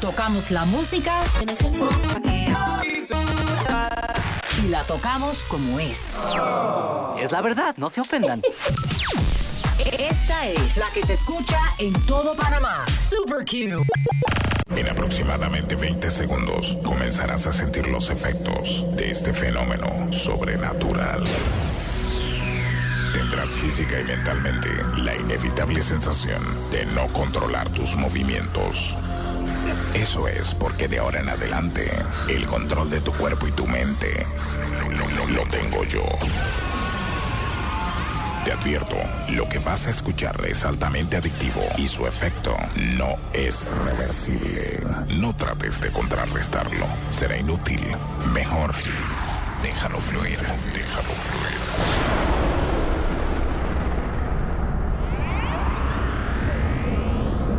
Tocamos la música y la tocamos como es. Es la verdad, no se ofendan. Esta es la que se escucha en todo Panamá. Super Q. En aproximadamente 20 segundos comenzarás a sentir los efectos de este fenómeno sobrenatural. Tendrás física y mentalmente la inevitable sensación de no controlar tus movimientos. Eso es porque de ahora en adelante el control de tu cuerpo y tu mente lo, tengo yo. Te advierto, lo que vas a escuchar es altamente adictivo y su efecto no es reversible. No trates de contrarrestarlo, será inútil. Mejor, déjalo fluir, déjalo fluir.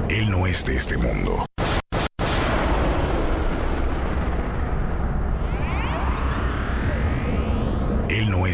Él no es de este mundo.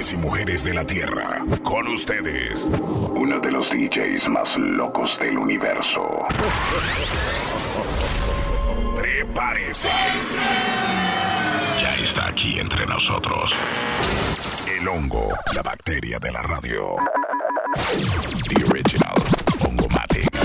Y mujeres de la Tierra, con ustedes, uno de los DJs más locos del universo. Prepárese. Ya está aquí entre nosotros. El hongo, la bacteria de la radio. The original Hongomatic.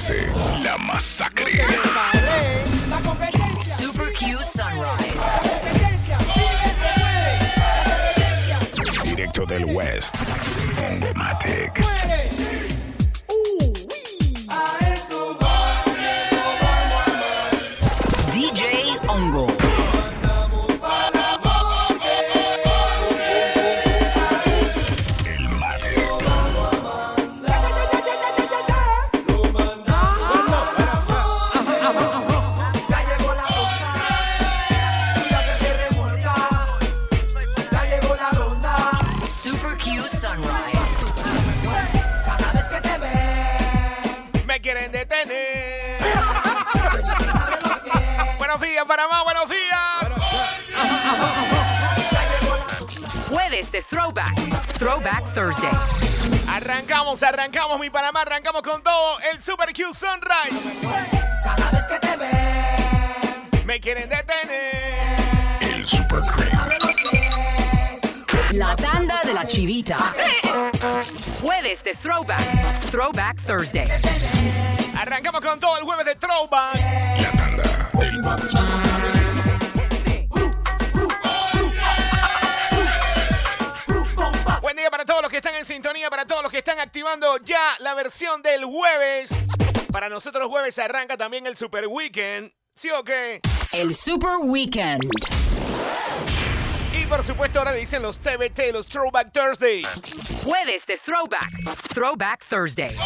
Que Arrancamos, arrancamos, mi Panamá, arrancamos con todo el Super Q Sunrise. Cada vez que te ven. Me quieren detener. El Super Cream. La tanda de la chivita. Jueves de Throwback. Throwback Thursday. Arrancamos con todo el jueves de Throwback. La tanda del en sintonía, para todos los que están activando ya la versión del jueves. Para nosotros jueves arranca también el Super Weekend. ¿Sí o qué? El Super Weekend. Y por supuesto ahora le dicen los TBT, los Throwback Thursday. Jueves de Throwback. Throwback Thursday.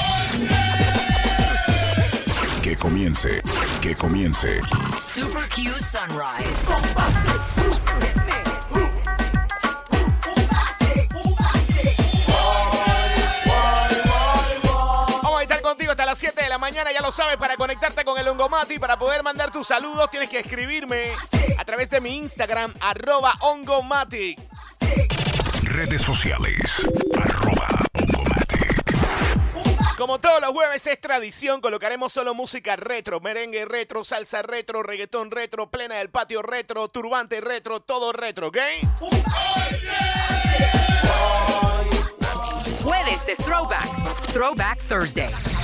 Que comience, que comience. Super Q Sunrise. Las 7 de la mañana, ya lo sabes, para conectarte con el Hongomati, para poder mandar tus saludos tienes que escribirme a través de mi Instagram, arroba Hongomati. Redes sociales. Arroba. Como todos los jueves es tradición, colocaremos solo música retro, merengue retro, salsa retro, reggaetón retro, plena del patio retro, turbante retro, todo retro, ¿ok? Jueves de Throwback. Throwback Thursday.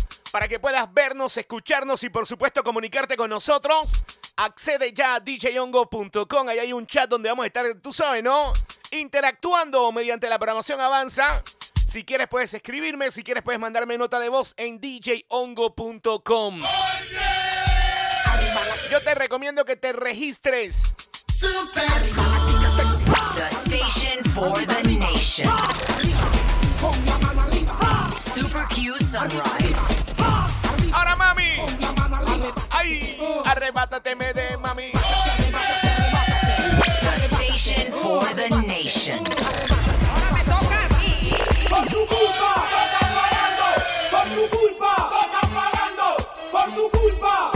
para que puedas vernos, escucharnos y por supuesto comunicarte con nosotros. Accede ya a djhongo.com, ahí hay un chat donde vamos a estar, tú sabes, ¿no? Interactuando mediante la programación Avanza. Si quieres puedes escribirme, si quieres puedes mandarme nota de voz en djhongo.com. Yo te recomiendo que te registres. The station for the nation. Super Q Sunrise. Ahora mami. Ay, arrebátateme de mami. The station for the nation. Por tu culpa. Por tu culpa. Por tu culpa.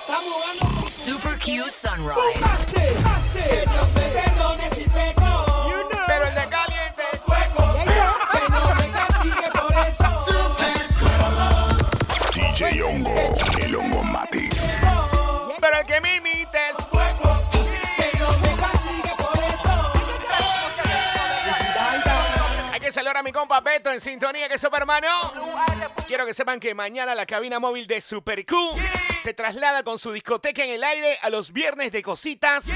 Estamos ganando. Super Q Sunrise. Hay que saludar a mi compa Beto en sintonía, que sopa hermano. Quiero que sepan que mañana la cabina móvil de Super Q se traslada con su discoteca en el aire a los viernes de cositas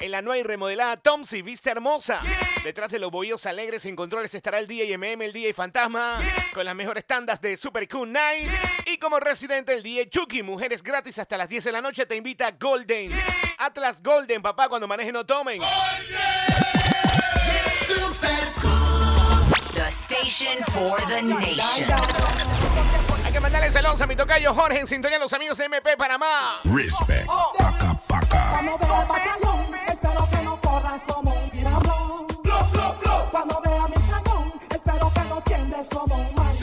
en la nueva y remodelada Tom's y Vista Hermosa. Detrás de los bohíos alegres en controles estará el DJ MM, el DJ Fantasma, con las mejores tandas de Super Q Night. Y como residente, el DJ Chucky, mujeres gratis hasta las 10 de la noche, te invita Golden. Atlas Golden, papá, cuando manejen no tomen. The station for the nation. Hay que mandarles el 11 a mi tocayo Jorge en sintonía a los amigos de MP Panamá. Respect. Paca, paca. Cuando vea el batallón, espero que no corras como un diablo. Cuando vea mi cañón, espero que no tiendes como un man.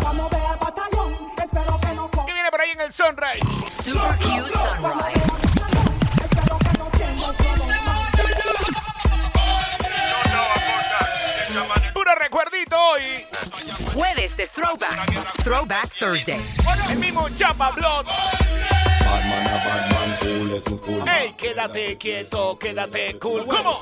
Cuando vea el batallón, espero que no ¿Qué corras viene por ahí en el Sunrise? De Throwback. Throwback Thursday. El mismo Chapa Blood. Ey, quédate quieto, quédate cool. ¿Cómo?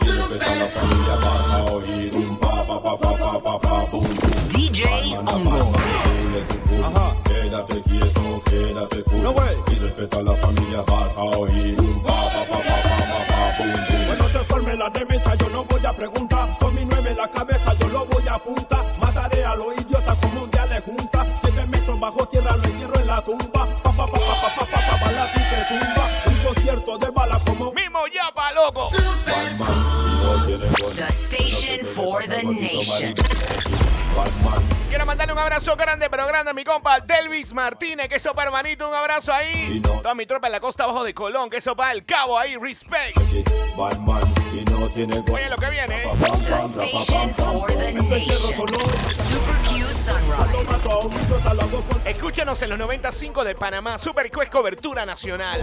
DJ Ongo. Quédate quieto, quédate cool. Y respeta a la familia, vas a oír un pa, pa, pa, pa, pa, pa, pa, bum, bum. Cuando se forme la demencia yo no voy a preguntar Con mi nueve en la cabeza yo lo voy a apuntar Mataré a los idiotas como un día de junta Siete metros bajo tierra lo entierro en la tumba Pa pa pa pa pa pa pa pa pa la tique tumba Un concierto de bala como Mismo Chapa, loco. Batman, y no tiene gol. The station for the nation. Batman, Quiero mandarle un abrazo grande, pero grande a mi compa Delvis Martínez. Que sopa, hermanito. Un abrazo ahí. Toda mi tropa en la costa abajo de Colón. Que sopa el cabo ahí. Respect. Batman, y no tiene gol. Oye lo que viene. eh. Escúchanos en los 95 de Panamá. Super Q es cobertura nacional.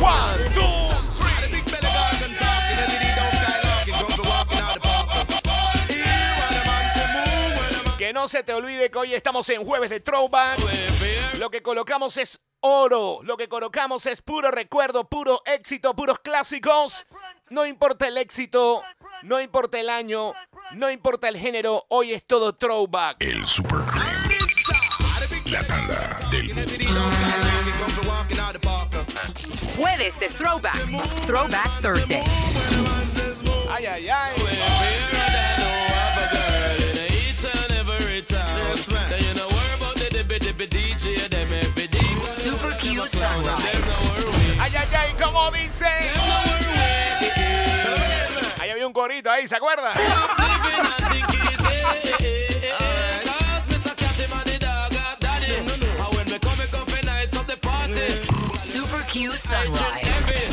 One, two, Que no se te olvide que hoy estamos en jueves de Throwback. Lo que colocamos es oro. Lo que colocamos es puro recuerdo, puro éxito, puros clásicos. No importa el éxito, no importa el año, no importa el género. Hoy es todo Throwback. El Super Cream. La tanda del Jueves de Throwback. Throwback Thursday. Ay, ay, ay. Como dice. Ahí había un corito ahí, ¿se acuerda? Super Q Sunrise.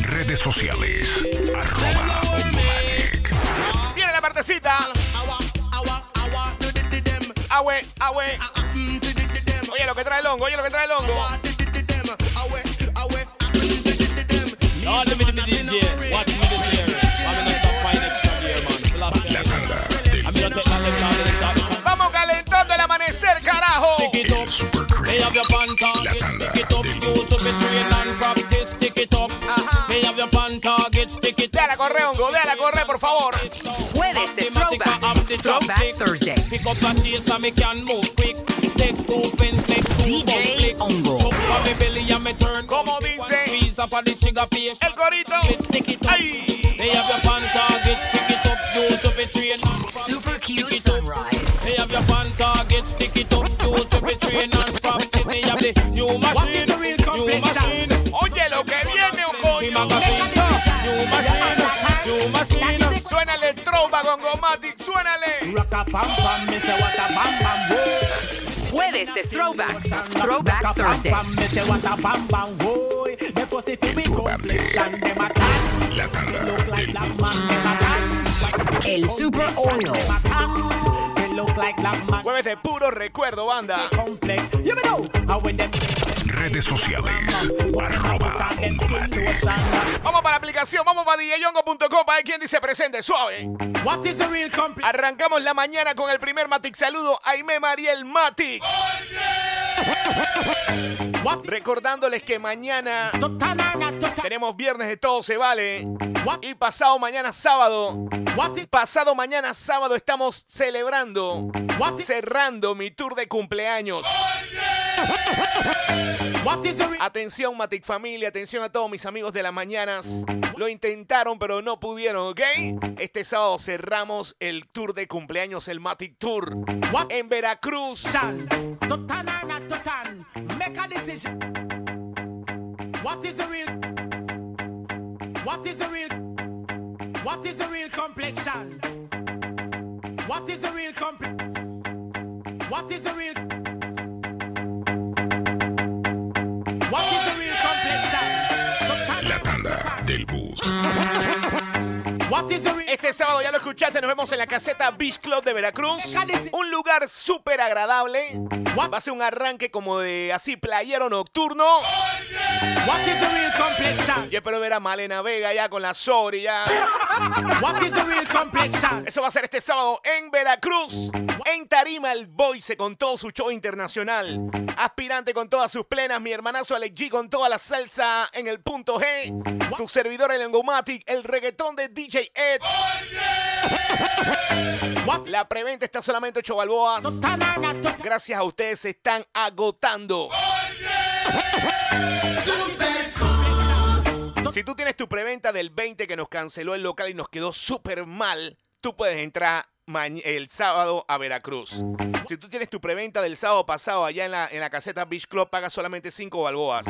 Redes sociales. Arroba. Viene la partecita. Ahue, ahue. Oye lo que trae el hongo, oye lo que trae el hongo. Y'all the mini DJ. Watch me this year. I'm gonna stop fighting extra gear, man. Last year. I'm gonna take my left out stop. Vamos calentando el amanecer, carajo. Stick it up. They have your pan target. Stick it up. Use up your and practice. Stick it up. They have your pan target. Stick it up. Dale a correr, por favor. Jueves de Throwback. Throwback Thursday. Pick up a chase and me can move quick. Take two fins, take two DJ Hongo. On me. Como up. dice Squeeze up on the trigger face. el corito. Stick it up. ¡Ay! They have your pan target, stick it up, you to be trained. Super cute sunrise. They have your pan target, stick it up, you to be trained and practice. They have the new machine, new machine. Oye, lo que viene, o The coño. magazine, new machine, new machine. Suénale el tromba con Gomatic, suénale. Jueves de Throwback. Throwback Thursday. El turbante. La tanda del El Super Oil. Jueves de puro recuerdo, banda. redes sociales. Arroba. Vamos para la aplicación, vamos para djyongo.com para ver quién dice presente, suave. What is the real complete? Arrancamos la mañana con el primer Matic saludo, Aime Mariel Matic. What? Recordándoles que mañana tenemos viernes de todo se vale. Y pasado mañana sábado, pasado mañana sábado estamos celebrando, cerrando mi tour de cumpleaños. Atención Matic Familia, atención a todos mis amigos de las mañanas. Lo intentaron pero no pudieron, ¿ok? Este sábado cerramos el tour de cumpleaños, el Matic Tour. En Veracruz. Decision. What is the real? What is the real? What is the real complexion? What is the real complex? What is the real? Este sábado ya lo escuchaste, nos vemos en la caseta Beach Club de Veracruz. Un lugar súper agradable. Va a ser un arranque como de así playero nocturno. Yo espero ver a Malena Vega ya con la Sori ya. What is the real complexion? Eso va a ser este sábado en Veracruz. En Tarima el Boyce con todo su show internacional. Aspirante con todas sus plenas. Mi hermanazo Alex G con toda la salsa en el punto G. Tu servidor el Engomatic. El reggaetón de DJ Ed. La preventa está solamente 8 balboas. Gracias a ustedes se están agotando. Si tú tienes tu preventa del 20 que nos canceló el local y nos quedó súper mal, tú puedes entrar el sábado a Veracruz. Si tú tienes tu preventa del sábado pasado allá en la, en la caseta Beach Club, pagas solamente 5 balboas.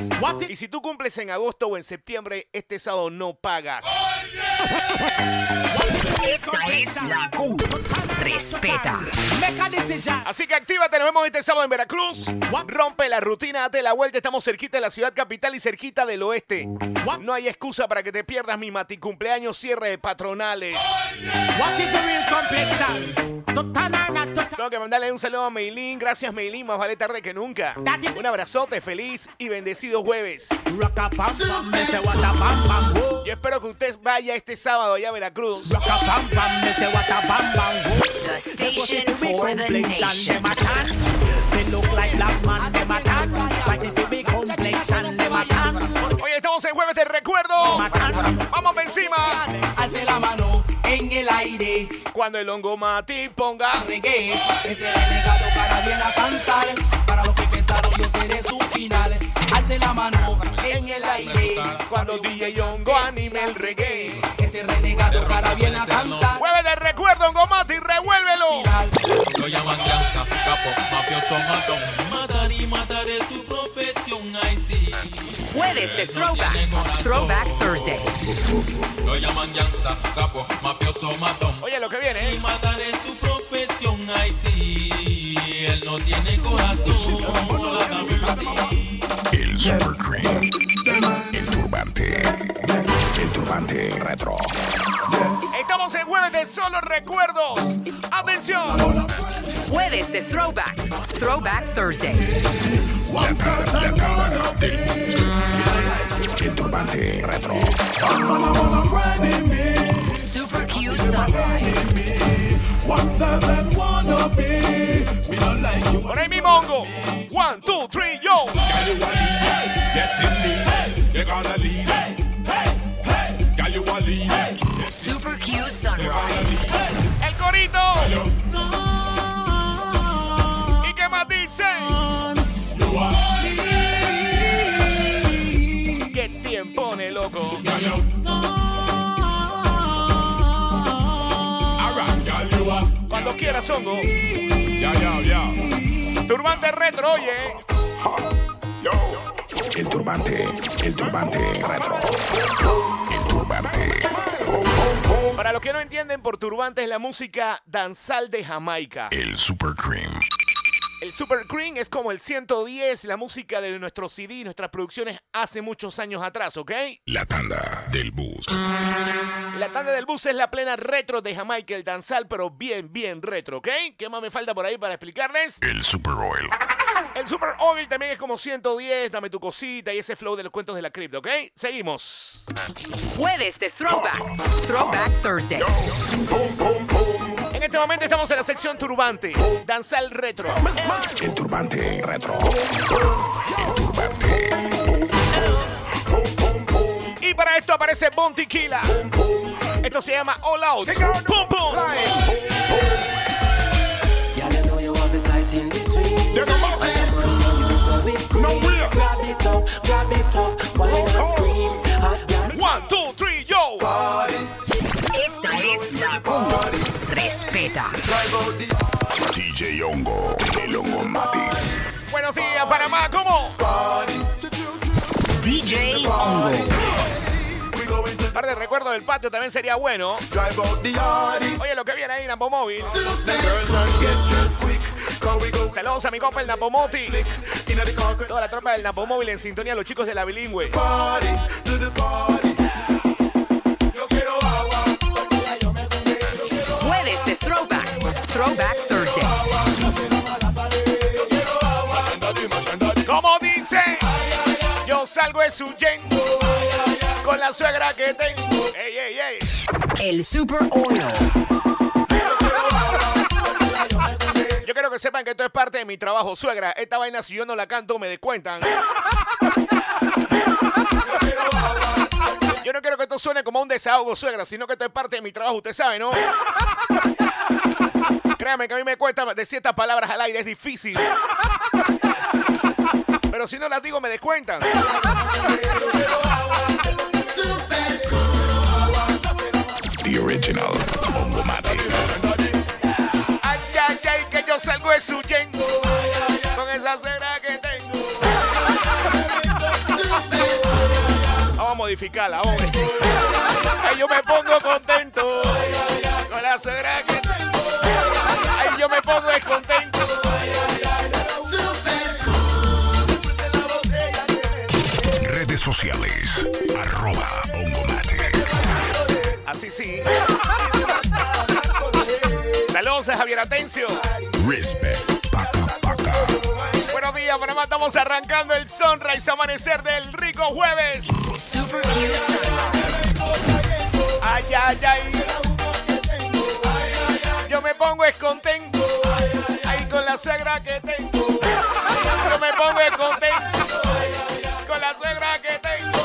Y si tú cumples en agosto o en septiembre, este sábado no pagas. Esta es la Q. Respeta. Así que actívate, nos vemos este sábado en Veracruz. Rompe la rutina, date la vuelta. Estamos cerquita de la ciudad capital y cerquita del oeste. No hay excusa para que te pierdas mi mati cumpleaños cierre de patronales. What is the real complexion? Tengo que mandarle un saludo a Meilín. Gracias, Meilín. Más vale tarde que nunca. Un abrazote, feliz y bendecido jueves. Whoa. Yo espero que usted vaya este sábado allá a Veracruz. Whoa. The station for nation. Hoy estamos en jueves de recuerdo. Vamos encima. Alce la mano el aire, Cuando el hongo mati ponga. reggae. Ese renegado para bien a cantar. Para los que pensaron yo seré su final. Alce la mano en el aire. Cuando DJ Hongo anime el reggae. Ese renegado para bien a cantar. Jueves de recuerdo, hongo mati, revuélvelo. Lo llaman gangsta, capo, mafioso, matón. Matar y matar es su profesión, ay sí. Jueves de Throwback. Throwback Thursday. Lo llaman gangsta, capo, mafioso, matón. Oye, lo que viene, Y ¿eh? su profesión, ay sí. Él no tiene corazón. El Super Cream. El turbante. El turbante retro. Estamos en jueves de solo recuerdos. Atención. Jueves de Throwback. Throwback Thursday. La tanda, la tanda del bus. El turbante retro. Super cute sunrise. Por ahí mi mongo. One, two, three, yo. Super cute Sunrise. El corito. Quieras, hongo. Turbante retro, oye. El turbante, el turbante retro. El turbante. Para los que no entienden, por turbante es la música danzal de Jamaica. El Super Cream. El Super Cream es como el 110, la música de nuestros CD, nuestras producciones hace muchos años atrás, ¿ok? La tanda del bus. La tanda del bus es la plena retro de Jamaica, el danzal, pero bien, bien retro, ¿ok? ¿Qué más me falta por ahí para explicarles? El Super Oil. El Super Oil también es como 110, dame tu cosita y ese flow de los cuentos de la cripta, ¿ok? Seguimos. Jueves de Throwback. Throwback Thursday. En este momento estamos en la sección turbante, danzal retro. El turbante retro. El turbante. Y para esto aparece Bon Tequila. Esto se llama All Out. Pum, pum. One, two, three, DJ Hongo. El Hongo Mati. Buenos días, Panamá. ¿Cómo? DJ Hongo. Un par de recuerdos del patio también sería bueno. Oye, lo que viene ahí, Napo Móvil. Saludos a mi compa el Napomoti. Toda la tropa del Napomóvil en sintonía, los chicos de la bilingüe. Throwback. Thursday. Como dice, yo salgo de su yengo con la suegra que tengo. Ey, ey, ey. El Super Oil. Yo quiero que sepan que esto es parte de mi trabajo, suegra. Esta vaina, si yo no la canto, me descuentan. Yo no quiero que esto suene como un desahogo, suegra, sino que esto es parte de mi trabajo, usted sabe, ¿no? Créame que a mí me cuesta decir estas palabras al aire, es difícil. Pero si no las digo, me descuentan. The original. Ay, ay, ay, que yo salgo de su yengo con esa cera que tengo. Vamos a modificarla, vamos. Ay, yo me pongo contento con la cera que pongo descontento. Redes sociales. Arroba Hongo Mati. Así sí. Saludos a Javier Atencio. Respect. Paca, paca. Buenos días, Panamá. Estamos arrancando el sunrise amanecer del rico jueves. Super. Ay, ay, ay. Yo me pongo escontento. Ahí con la suegra que tengo. Yo me pongo escontento. Con la suegra que tengo.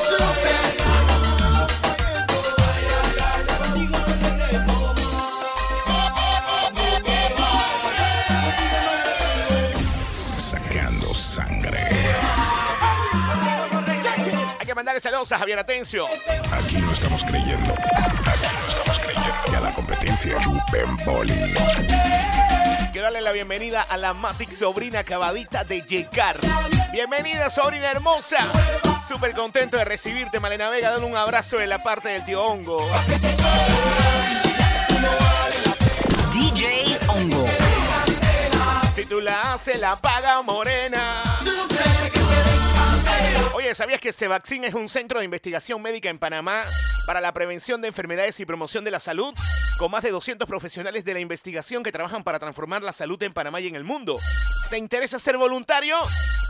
Sacando sangre. Hay que mandarle saludos a Javier Atencio. Aquí no estamos creyendo. Aquí no estamos creyendo. Y a la competencia chupen boli. Quiero darle la bienvenida a la Matic sobrina acabadita de llegar. Bienvenida, sobrina hermosa. Súper contento de recibirte, Malena Vega. Dale un abrazo de la parte del tío Hongo. DJ Hongo. Si tú la haces, la paga morena. Oye, ¿sabías que Cevaxin es un centro de investigación médica en Panamá para la prevención de enfermedades y promoción de la salud? Con más de 200 profesionales de la investigación que trabajan para transformar la salud en Panamá y en el mundo. ¿Te interesa ser voluntario?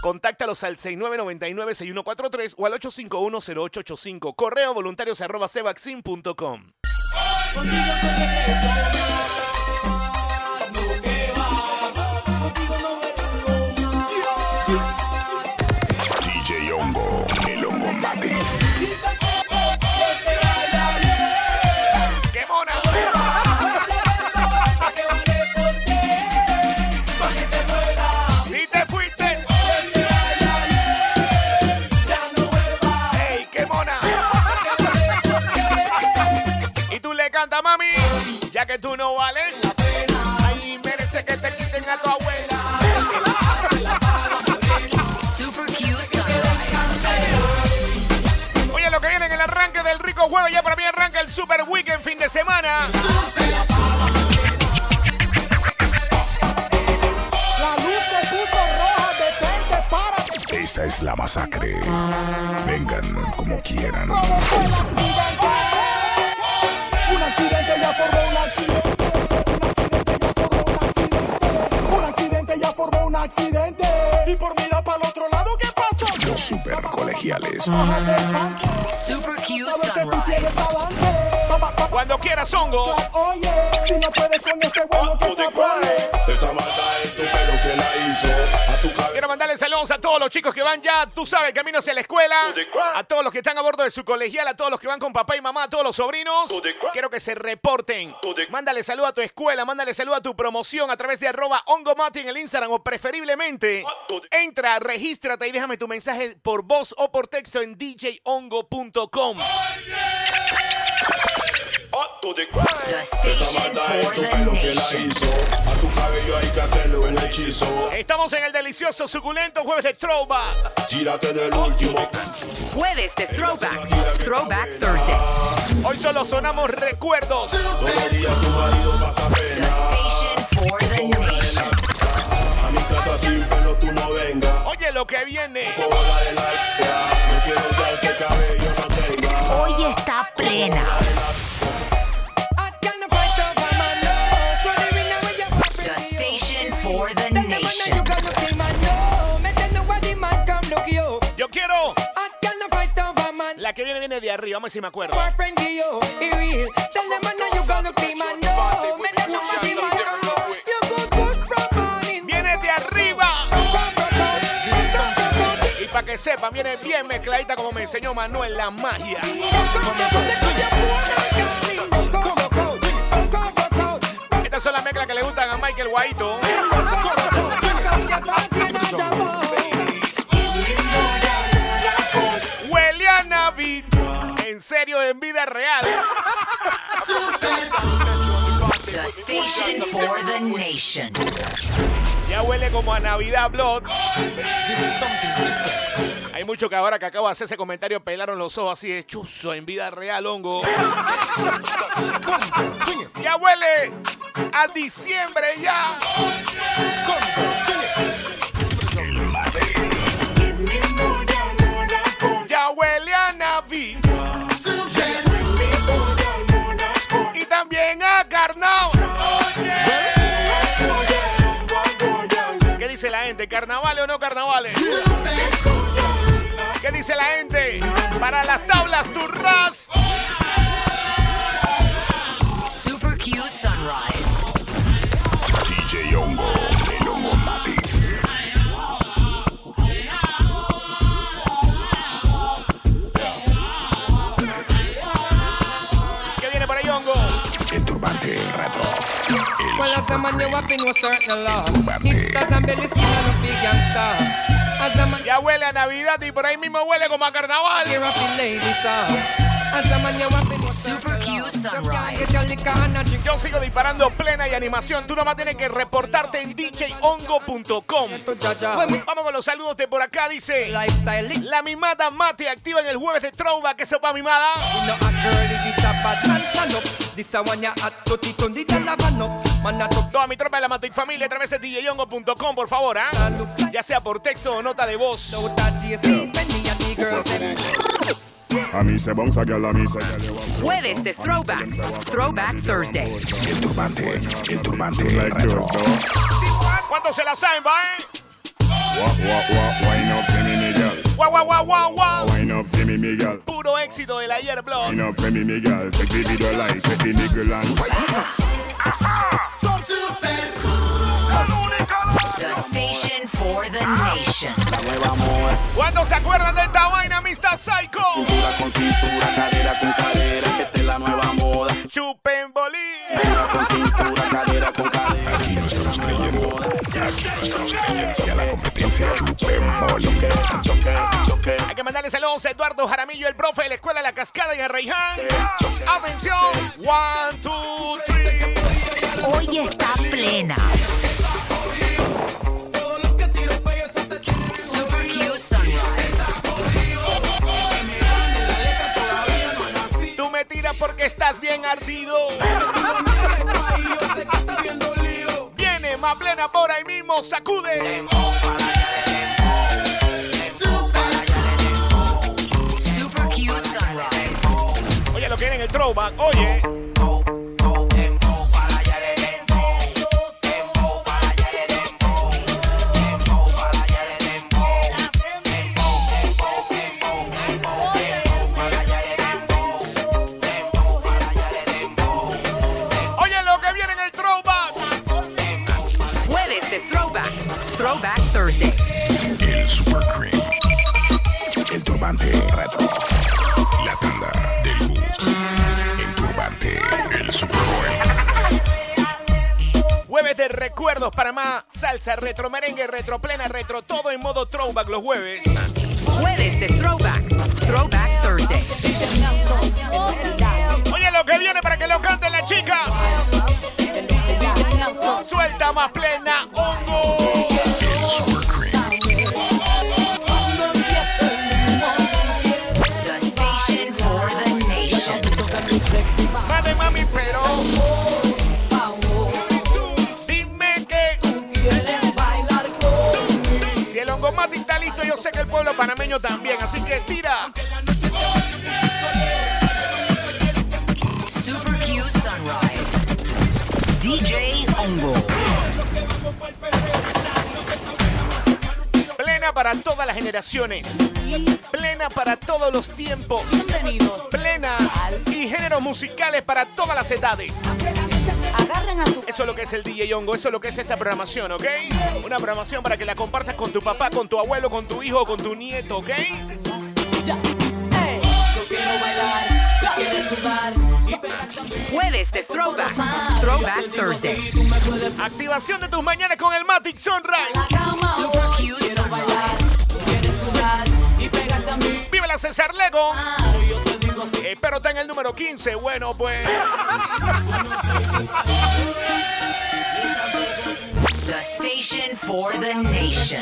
Contáctalos al 6999-6143 o al 851-0885. Correo voluntarios. Tú no vales. Ay, merece que te quiten a tu abuela. Super Sunrise. Oye, lo que viene en el arranque del rico jueves, ya para mí arranca el Super Weekend fin de semana. La luz se puso roja, detente, párate. Esta es la masacre. Vengan como quieran. Pa, pa, pa, Cuando quieras, hongo. Oye, si no puedes con este huevo que se pone. Saludos a todos los chicos que van ya, tú sabes, camino hacia la escuela. A todos los que están a bordo de su colegial, a todos los que van con papá y mamá, a todos los sobrinos. Quiero que se reporten. Mándale saludo a tu escuela, mándale saludo a tu promoción a través de arroba ongomati en el Instagram o preferiblemente entra, regístrate y déjame tu mensaje por voz o por texto en djongo.com. The for the nation. A tu cabello hay que hacerle un hechizo. Estamos en el delicioso, suculento jueves de Throwback. Gírate del último. Jueves de Throwback. Throwback Thursday. Hoy solo sonamos recuerdos. Todos los días tu marido pasa The pena. station for the nation. A mi casa sin pelo tú no vengas. Oye lo que viene. Hoy está plena. La que viene viene de arriba, vamos a ver si me acuerdo. Viene de arriba. Y para que sepan, viene bien mezcladita como me enseñó Manuel la magia. Estas son las mezclas que le gustan a Michael Guaito. Real. The station for the nation. Ya huele como a Navidad Blood. Hay mucho que ahora que acabo de hacer ese comentario pelaron los ojos así de chuzo en vida real, hongo. Ya huele a diciembre. Ya gente? ¿Carnavales o no carnavales? ¿Qué dice la gente? Para las tablas turras. El Well, as a super man, you have to know certain law. Hipsters and belly skin and a big gangster. As a man, Ya huele a Navidad y por ahí mismo huele como a carnaval. you're up in ladies, uh. As a man, you Super Q You can't Sunrise. Yo sigo disparando plena y animación. Tú nomás tienes que reportarte en djongo.com. Vamos con los saludos de por acá. Dice la mimada Mate activa en el jueves de Trova. ¿Qué sopa mimada? Toda mi tropa de la Mate familia a través de djongo.com, por favor, ¿ah? Ya sea por texto o nota de voz. A mí se bounce, girl, a mí se Jueves de Throwback. Throwback Thursday. El turbante, el turbante. ¿Cuántos se la saben, va, eh? Wah, wah, wah, wine up. Wine girl. Puro éxito del ayer, blog. Wine up for me, me girl. Take the video lights, take the and The station for the nation. ¿Cuántos se acuerdan de esta vaina, Mr. Psycho? Cintura con cintura, cadera con cadera, que esta es la nueva moda. Chupen bolí. Cintura con cintura, cadera con cadera. Aquí no estamos creyendo. Aquí no estamos creyendo. Que a la competencia chupe mole. Choque, choque. Hay que mandarle saludos a Eduardo Jaramillo, el profe de la escuela La Cascada y a Reiján. Atención. One, two, three. hoy está plena. Porque estás bien ardido. Viene más plena por ahí mismo, sacude. Super Q Sunrise. Oye, lo que viene en el throwback. Oye, salsa, retro, merengue, retro, plena, retro, todo en modo throwback los jueves. Jueves de Throwback. Throwback Thursday. Oye, lo que viene para que lo canten las chicas. Suelta más plena, para todas las generaciones. Plena para todos los tiempos. Plena y géneros musicales para todas las edades. Eso es lo que es el DJ Hongo, eso es lo que es esta programación, ¿ok? Una programación para que la compartas con tu papá, con tu abuelo, con tu hijo, con tu nieto, ¿ok? Jueves de Throwback. Throwback Thursday. Activación de tus mañanas con el Matic Sunrise. Super Q Sunrise. ¡Vive la César Lego! Espero está en el número 15. Bueno, pues. The station for the nation.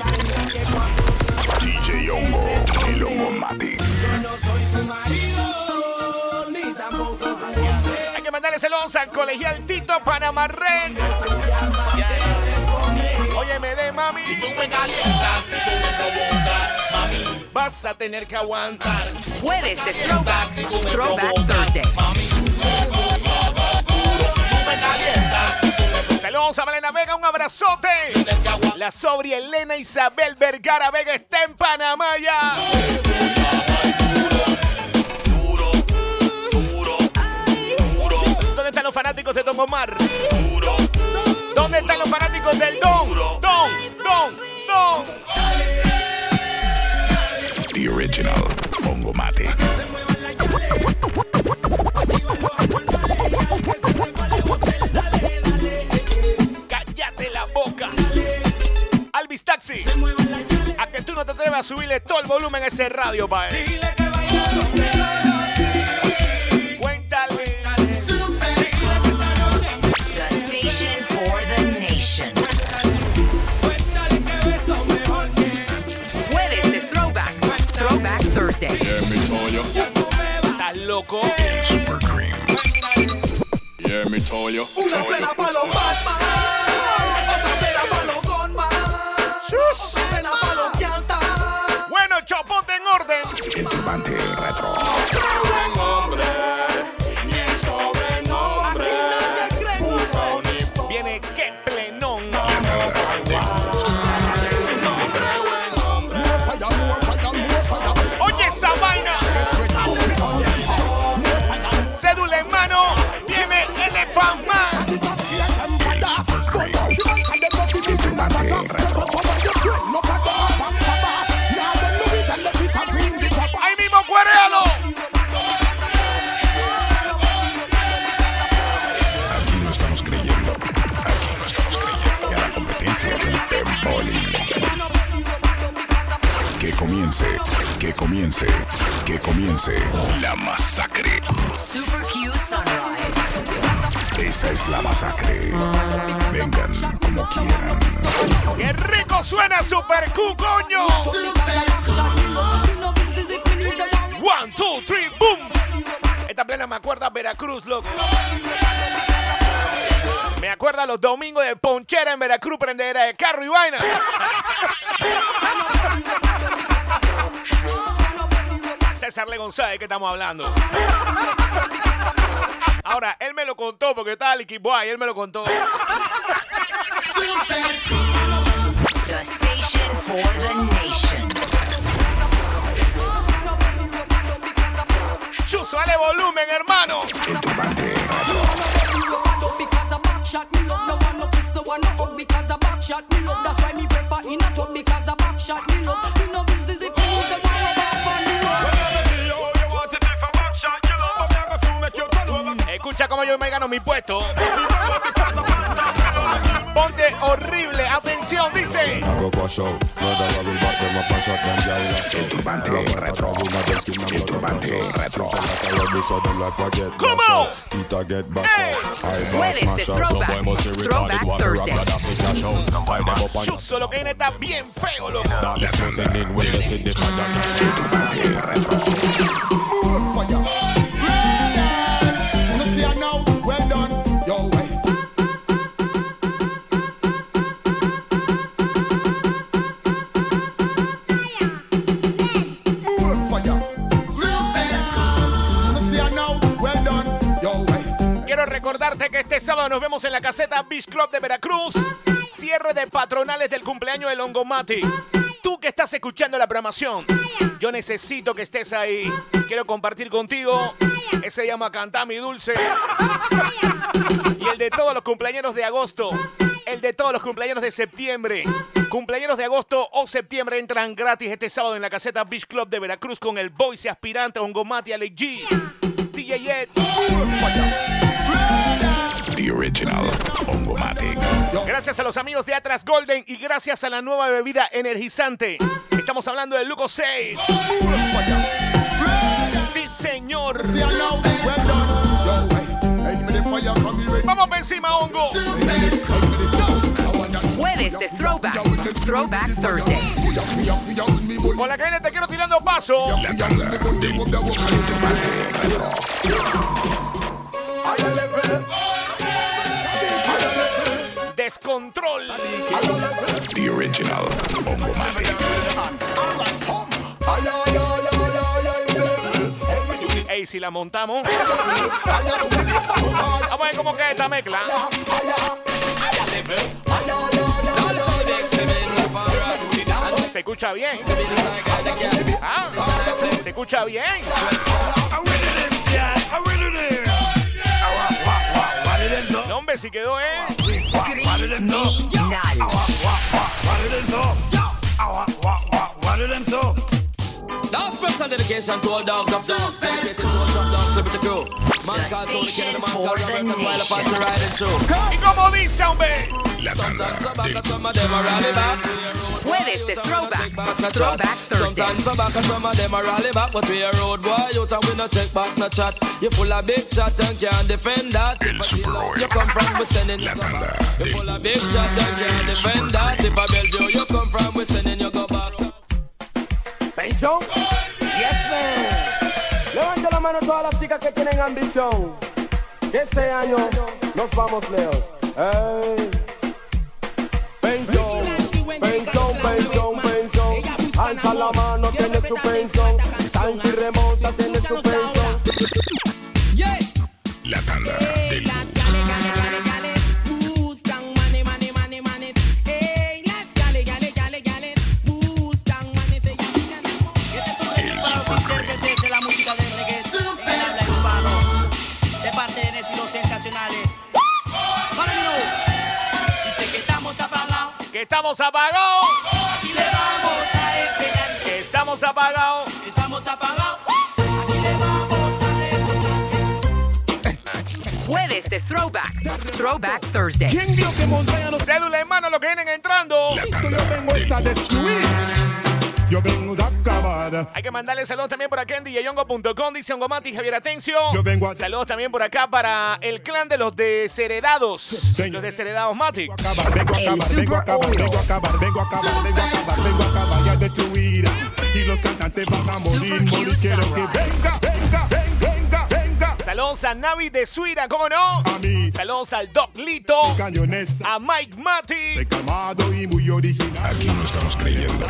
DJ Hongo. El Hongomatic. Hay que mandarle saludos al colegial Tito Panamarren. Oye, me de mami. Vas a tener que aguantar. Jueves de Throwback. Throwback Thursday. Saludos a Malena Vega, un abrazote. La sobria Elena Isabel Vergara Vega está en Panamá ya. ¿Dónde están los fanáticos de Don Omar? ¿Dónde están los fanáticos del Don? Don, Don, Don. Original Hongomatic. Cállate la boca. Alvis Taxi. A que tú no te atreves a subirle todo el volumen a ese radio, pae. Cuéntale. Loco? Super Cream. Yeah, me told you. Una plena pa' los Batman, otra plena pa' los Gunman, una plena pa' los Gangsta. Bueno, chopote en orden. El turbante retro. Es la masacre. Vengan como quieran. ¡Qué rico suena Super Q, coño! One, two, three, boom. Esta plena me acuerda Veracruz, loco. Me acuerda los domingos de ponchera en Veracruz, prendera de carro y vaina. César Le González, ¿qué estamos hablando? Ahora, él me lo contó porque estaba Licky Boy, él me lo contó. The station for the nation. Chuso, dale volumen, hermano. Escucha cómo yo me gano mi puesto. Ponte horrible, atención, dice. Hago guaso, no que feo, loco. Dale que este sábado nos vemos en la caseta Beach Club de Veracruz. Cierre de patronales del cumpleaños de Longomati. Tú que estás escuchando la programación, yo necesito que estés ahí. Quiero compartir contigo. Ese llama Cantar mi dulce. Y el de todos los cumpleaños de agosto. El de todos los cumpleaños de septiembre. Cumpleaños de agosto o septiembre entran gratis este sábado en la caseta Beach Club de Veracruz con el Voice aspirante Ongomati Alex G. DJ Ed. The original Ongomatic. Gracias a los amigos de Atlas Golden y gracias a la nueva bebida energizante. Estamos hablando de Luco 6. Sí, señor. Vamos para encima, hongo. Jueves de Throwback. Throwback Thursday. Con la cadena te quiero tirando paso. La del Descontrol. The original. Ey, si la montamos. Vamos a ver cómo queda esta mezcla. Se escucha bien. Ah, se escucha bien. No, hombre, si quedó, ¿eh? Now special dedication to all dogs of dogs. Dedicated to all top dogs, liberty crew. Man can't hold the king of the man, can't run and while Apache riding through. ¿Y cómo dice, hombre? La tanda del Some of them are rally back. Jueves de Throwback. Throwback Thursday. Sometimes some back and some of them are rally back, but we a road boy out and we no take back no chat. You full of big chat and can't defend that. El Superboy. You come from we sending you La go back. tanda You del full of big chat and can't defend that. If I build you, you come from we sending you go back. ¿Pensión? Yes, man. Levante la mano a todas las chicas que tienen ambición. Que este año nos vamos lejos. Ey. Pensión, pensión, pensión, pensión. Alza la mano, tiene su pensión. Santi remonta, tiene su pensión. La tanda estamos apagados. aquí le vamos a enseñar. Que estamos apagados. Estamos apagados, aquí le vamos a Jueves de Throwback. Throwback Thursday. ¿Quién vio que montaña no Cédula en mano, lo que vienen entrando. La Yo vengo a destruir. Yo vengo Hay que mandarle saludos también por acá en djyongo.com, dice Ongomati Javier Atencio. Yo vengo a- Saludos también por acá para el clan de los desheredados. Los desheredados Mati. vengo a acabar, vengo a acabar, vengo a acabar, vengo a acabar, vengo a acabar, vengo a acabar y a destruir. Y los cantantes van a morir, morir. Quiero que venga, venga, venga. Saludos a Navi de Suira, ¿cómo no? A mí, Saludos al Doc Lito. cañones, A Mike Mati. de calmado y muy original. Aquí no estamos creyendo.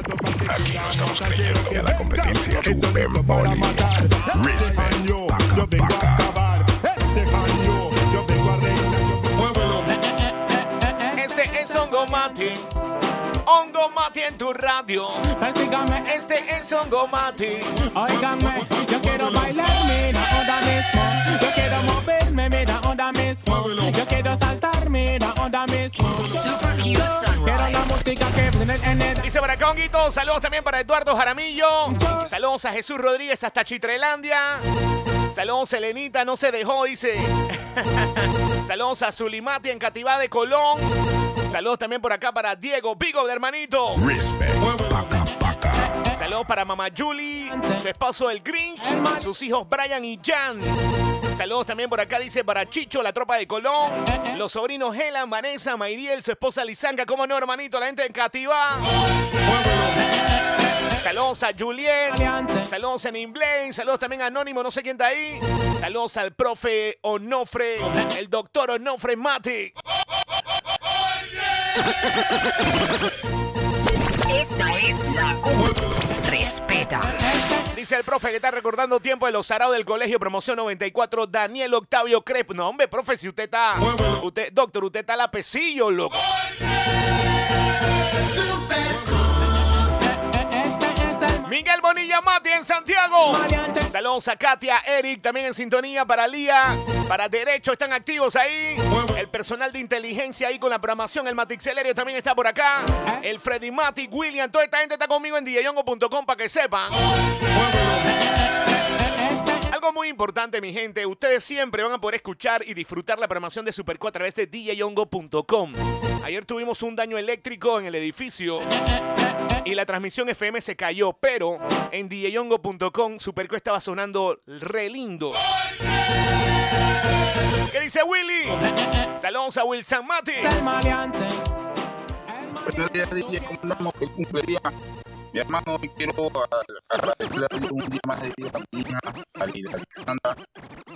Aquí no estamos creyendo que a la competencia Rubén Boli. Este año yo vengo a acabar. Este año yo vengo a reinar. Este es Hongo Mati. Hongo Mati en tu radio. Persígame, Este es Hongo Mati. óigame, yo quiero bailar, mira, onda mismo. Yo quiero moverme, mira, onda mismo. Yo quiero saltar, mira, onda mismo. Super Quiero la música que viene en el Dice para acá, Honguito, saludos también para Eduardo Jaramillo. Saludos a Jesús Rodríguez hasta Chitrelandia. Saludos a Elenita, no se dejó, dice. Saludos a Zulimati en Cativá de Colón. Saludos también por acá para Diego Vigo de hermanito. Respect. Paca, paca. Saludos para mamá Julie, su esposo el Grinch, sus hijos Brian y Jan. Saludos también por acá, dice para Chicho, la tropa de Colón, los sobrinos Helan, Vanessa, Mayriel, su esposa Lizanga, como no, hermanito, la gente en Cativá. Saludos a Julien, saludos a Nimblane, saludos también a Anónimo, no sé quién está ahí. Saludos al profe Onofre, el doctor Onofre Mati. Esta es la. Respeta. Dice el profe que está recordando tiempo de los zarados del colegio, promoción 94, Daniel Octavio Crep. No, hombre, profe, si usted está. Usted, doctor, usted está a la pesillo, loco. Miguel Bonilla Mati en Santiago. Saludos a Katia, Eric, también en sintonía para Lía, para Derecho, están activos ahí. El personal de inteligencia ahí con la programación, el Matixelerio también está por acá. El Freddy Mati, William, toda esta gente está conmigo en djyongo.com para que sepan. Algo muy importante, mi gente, ustedes siempre van a poder escuchar y disfrutar la programación de Super Q a través de djyongo.com. Ayer tuvimos un daño eléctrico en el edificio y la transmisión FM se cayó, pero en djyongo.com Superco estaba sonando re lindo. ¿Qué dice Willy? Saludos a Wilson Mati. el maleante. Buenos días, DJ. ¿Cómo andamos? Feliz cumpleaños. Mi hermano, hoy quiero agradecerle a Dios un día más de vida a mi hija, a Lila Alexandra.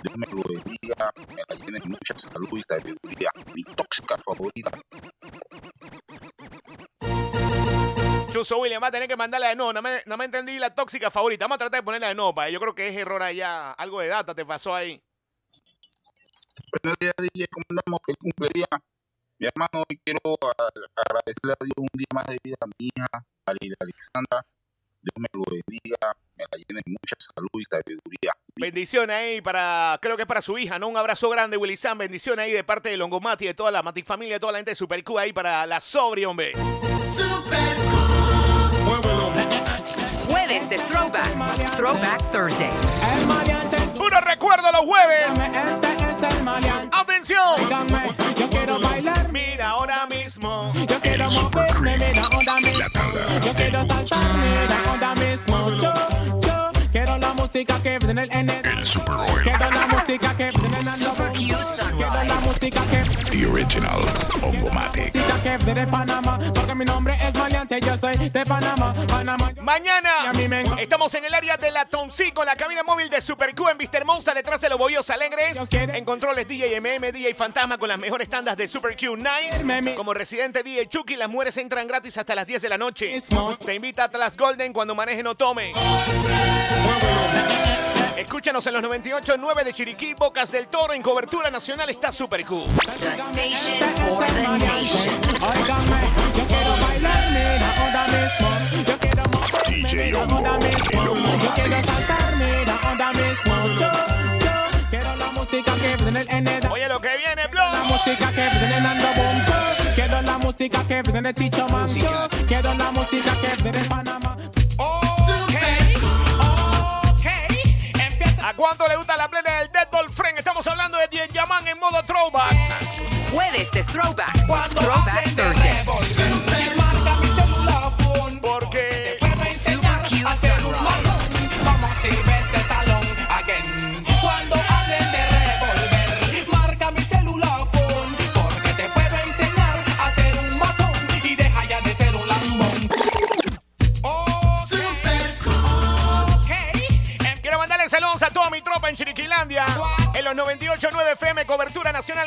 Dios me lo bendiga, me la llene mucha salud y sabiduría. Mi tóxica favorita. Chuso William va a tener que mandarla de no, no me, no me entendí la tóxica favorita. Vamos a tratar de ponerla de no, pa. Yo creo que es error allá. Algo de data te pasó ahí. Buenos días, DJ. ¿Cómo andamos? Feliz cumpleaños. Mi hermano, hoy quiero agradecerle a Dios un día más de vida a mi hija, a Lila Alexandra. Dios me lo bendiga, me la llene mucha salud y sabiduría. Bendiciones ahí para, creo que es para su hija, ¿no? Un abrazo grande, Willy Sam. Bendiciones ahí de parte de Longomati, de toda la Matic familia, de toda la gente de Super Q ahí para la sobria, hombre. Jueves de Throwback. Throwback Thursday. Puro recuerdo los jueves. Este es el maleante. ¡Atención! Yo quiero bailar, Mira ahora mismo. yo quiero moverme, mira, onda mismo. Yo quiero saltar, mira, onda mismo. Yo, yo quiero la música que viene en el El Super Oil. Quiero la música que viene en el Super Q Quiero la música que The Original Ongomatic. música que viene de Panamá. Porque mi nombre es Maleante, yo soy de Panamá. Panamá. Mañana estamos en el área de la Tonsi con la cabina móvil de Super Q en Vista Hermosa, detrás de los bollos alegres. En controles DJ MM, DJ Fantasma con las mejores tandas de Super Q Night. Como residente DJ Chucky, las mujeres entran gratis hasta las 10 de la noche. Te invita a Atlas Golden cuando maneje no tome. Escúchanos en los 98.9 de Chiriquí, Bocas del Toro, en cobertura nacional está Super Q. The station for the nation. Óigame, yo quiero bailar, mira, onda mismo. Yo quiero moverme, DJ mira, Hongo, onda mismo. el Hongo Yo quiero Matic. saltar, mira, onda mismo. Yo, yo quiero la música que viene en el Oye lo que viene, la Blog. música que viene en Ando Boom. Yo quiero la música que viene de Chicho Man. Yo quiero la música que viene de Panamá. ¿A cuánto le gusta la plena del Deadball Friend? Estamos hablando de 10 Yaman en modo throwback. Jueves de Throwback. Cuando Throwback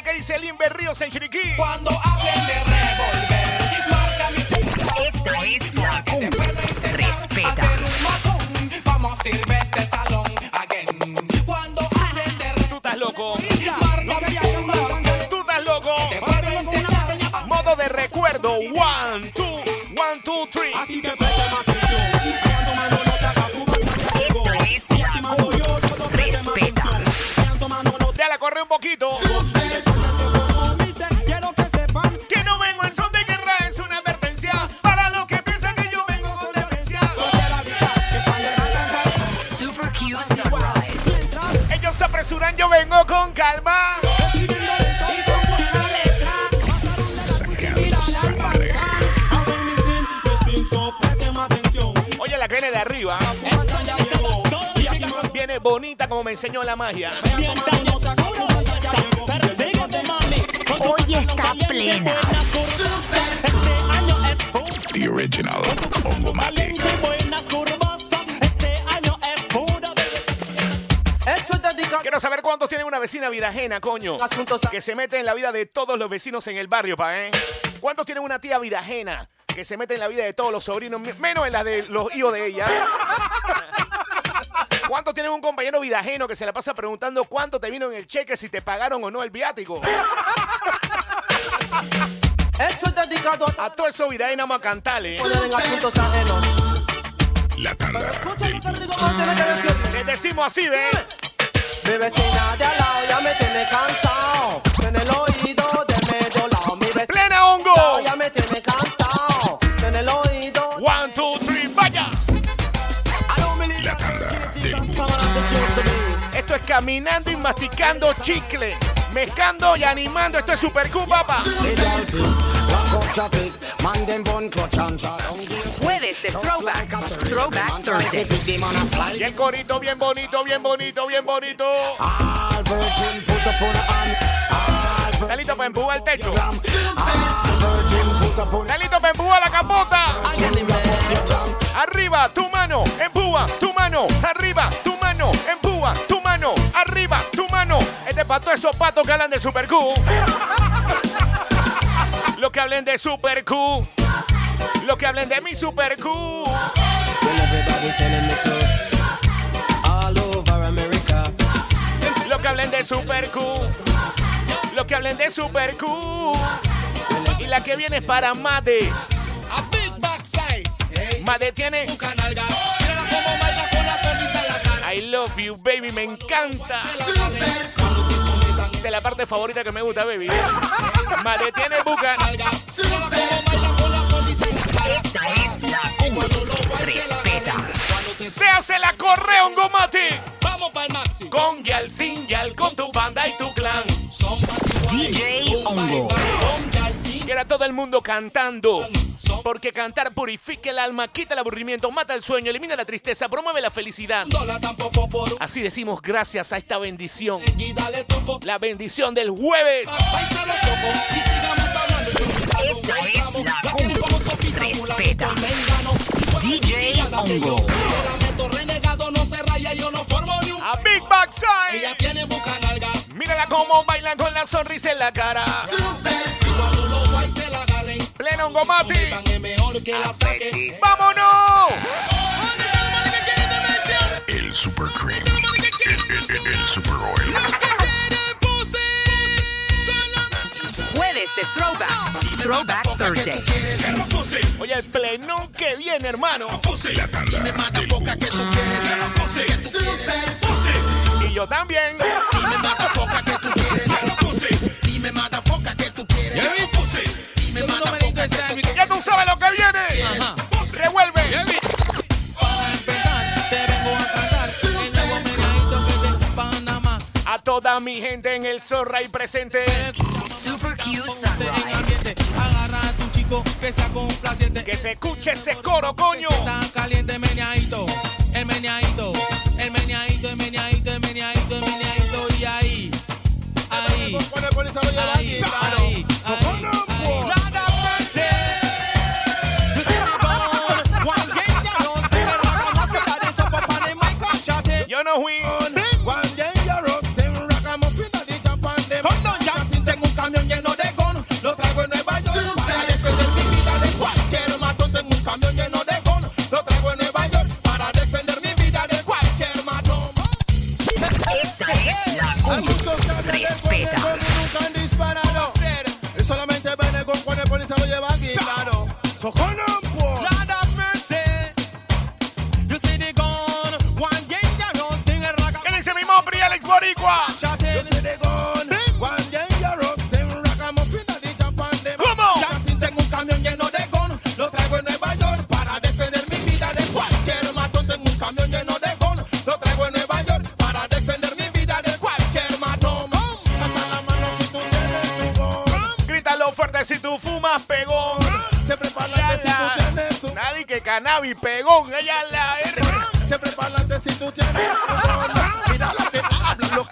que dice Limber Ríos en Chiriquí. Como me enseñó la magia. Hoy está plena. The original Ongomatic. Quiero saber cuántos tienen una vecina vida ajena, coño. Que se mete en la vida de todos los vecinos en el barrio, pa, ¿eh? ¿Cuántos tienen una tía vida ajena? Que se mete en la vida de todos los sobrinos, me- menos en la de los hijos de ella. ¿Cuántos tienen un compañero vida ajeno que se la pasa preguntando cuánto te vino en el cheque, si te pagaron o no el viático? Eso es dedicado A todo eso vida ajena vamos a cantarle. ¿eh? La tanda del Les decimos así, ¿ves? Mi vecina de al lado ya me tiene cansado. En el oído de medio lado. Mi vecina ¡Plena hongo! Es caminando y masticando chicle. Mezcando y animando. Esto es Super Q, papá. Jueves de Throwback. Throwback Thursday. Y el corito bien bonito, bien bonito, bien bonito. ¿Está listo para empujar el techo? ¿Está listo para empujar la capota? Arriba, tu mano, empuja, tu mano, arriba, tu Este es para todos esos patos que hablan de Super Q. Los que hablen de Super Q. Los que hablen de mi Super Q. Los que hablen de Super Q. Los que hablen de Super Q. Y la que viene es para Made. A big backside. Made tiene. I love you, baby, me encanta. Esa es la parte favorita que me gusta, baby. Made tiene bucan. Esta es la. Respeta. Véase la correa, un gomate. Vamos para el máximo. Con Yal, sin Yal, con tu banda y tu clan. DJ Hongo. Quiera todo el mundo cantando. Porque cantar purifica el alma, quita el aburrimiento, mata el sueño, elimina la tristeza, promueve la felicidad. Así decimos gracias a esta bendición. La bendición del jueves. Esta es la cumbia. Respeta. DJ Hongo. A Big Backside. Mírala cómo bailan con la sonrisa en la cara. Que saques. ¡Vámonos! El Super Cream. El, el- el Super Oil. Jueves de Throwback. Throwback Thursday. Oye, el plenón que viene, hermano. La tanda del Y yo también. Ya tú sabes lo que viene. Revuelve. Para empezar, te vengo a cantar el nuevo meneadito que de Panamá. A toda mi gente en el Zorra y presente. Super Q En Sunrise. agarra a tu chico que sea complaciente. Que se escuche ese coro, coño. Está caliente meneadito, el meneadito, el meneadito, el meneadito, el meneadito, el meneadito y ahí, ahí, ahí, ahí, que cannabis pegón. Ella la Siempre para adelante si tú tienes. Mira lo que hablan, lo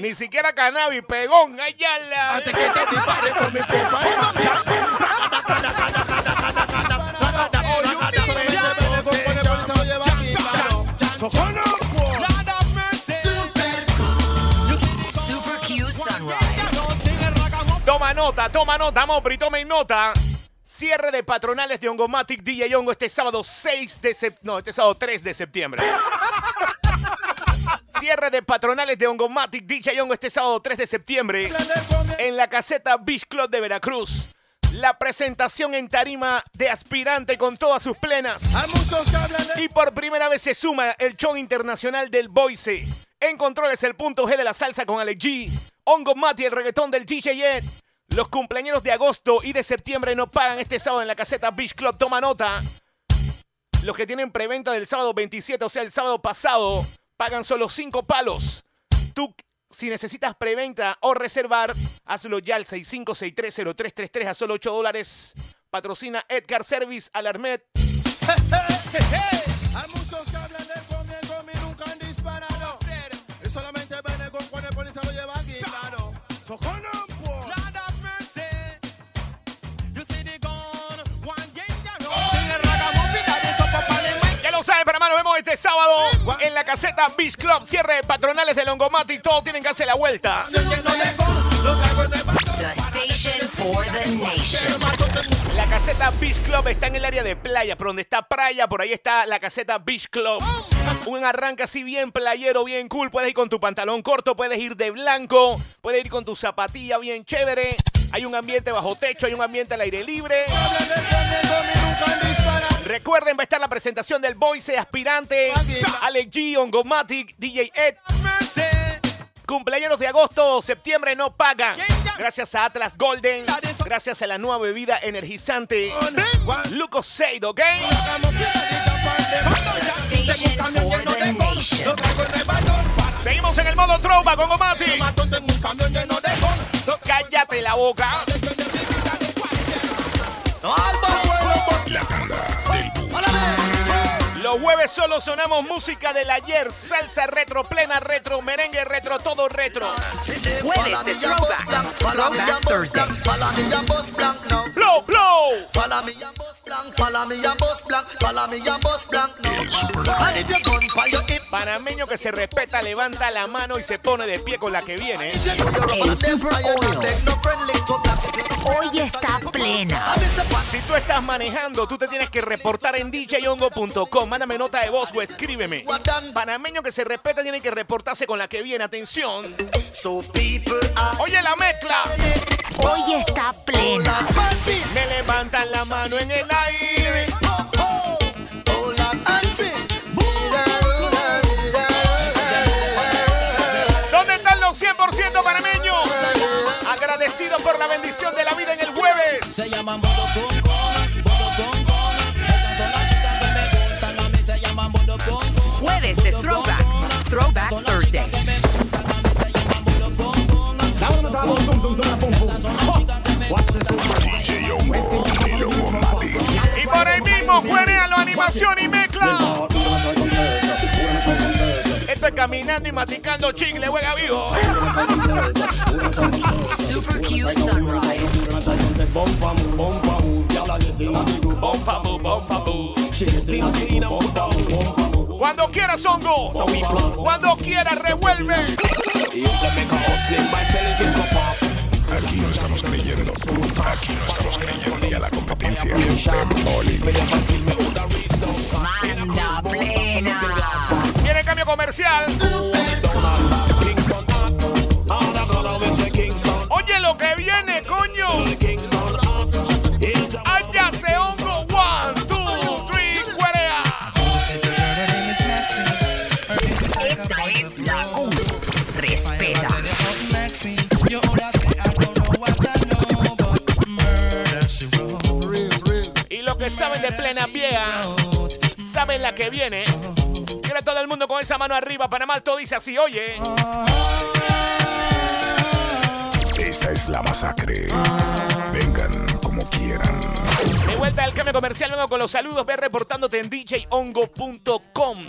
Ni siquiera cannabis pegón. Ella la... Antes que te dispare con mi fofa y Super Q Sunrise. Toma nota, toma nota, Mopri, tomen nota. Cierre de patronales de Ongomatic DJ Ongo este sábado 6 de septiembre. No, este sábado 3 de septiembre. Cierre de patronales de Ongomatic DJ Ongo este sábado 3 de septiembre en la caseta Beach Club de Veracruz. La presentación en tarima de aspirante con todas sus plenas. Y por primera vez se suma el show internacional del Boise. En controles el punto G de la salsa con Alex G. Ongo Mati, el reggaetón del DJ Ed. Los cumpleaños de agosto y de septiembre no pagan este sábado en la caseta Beach Club. Toma nota. Los que tienen preventa del sábado 27, o sea, el sábado pasado, pagan solo 5 palos. Tú, si necesitas preventa o reservar, hazlo ya al 65630333 a solo 8 dólares. Patrocina Edgar Service Alarmet. nos vemos este sábado en la caseta Beach Club. Cierre de patronales de Longomati. Todos tienen que hacer la vuelta. The station for the nation. La caseta Beach Club está en el área de playa, por donde está playa, por ahí está la caseta Beach Club. Un arranque así bien playero, bien cool. Puedes ir con tu pantalón corto, puedes ir de blanco, puedes ir con tu zapatilla bien chévere. Hay un ambiente bajo techo, hay un ambiente al aire libre. Recuerden, va a estar la presentación del Boise aspirante, Alex G, Ongomatic, DJ Ed. Cumpleaños de agosto, septiembre no pagan. Gracias a Atlas Golden, gracias a la nueva bebida energizante ¿ok? For the nation. Seguimos en el modo trova con Gomati. Cállate la boca. La Los jueves solo sonamos música del ayer, salsa retro, plena retro, merengue retro, todo retro. Jueves de Throwback. Throwback Thursday. Blow, blow. El Super Panameño que se respeta, levanta la mano y se pone de pie con la que viene. El Super Oil. Hoy está plena. Si tú estás manejando, tú te tienes que reportar en djyongo.com. Mándame nota de voz o escríbeme. Panameño que se respeta tiene que reportarse con la que viene. Atención. Oye la mezcla. Hoy está plena. Me levantan la mano en el aire. ¿Dónde están los 100% panameños? Agradecidos por la bendición de la vida en el jueves. Se llaman Bodo Throwback. Thursday. Y por ahí mismo, cueréalo, animación y mezcla. Esto es caminando y maticando chicle, juega vivo. Super Q Sunrise. Cuando quieras, hongo. Cuando quieras, revuelve. Aquí no estamos creyendo. Aquí no estamos creyendo. Y a la competencia. Manda plena. Viene cambio comercial. Oye lo que viene, coño. Plena vieja, saben la que viene. Quiere todo el mundo con esa mano arriba. Panamá todo dice así, oye. es la masacre. Vengan como quieran. De vuelta al cambio comercial luego con los saludos. Ve reportándote en djongo.com.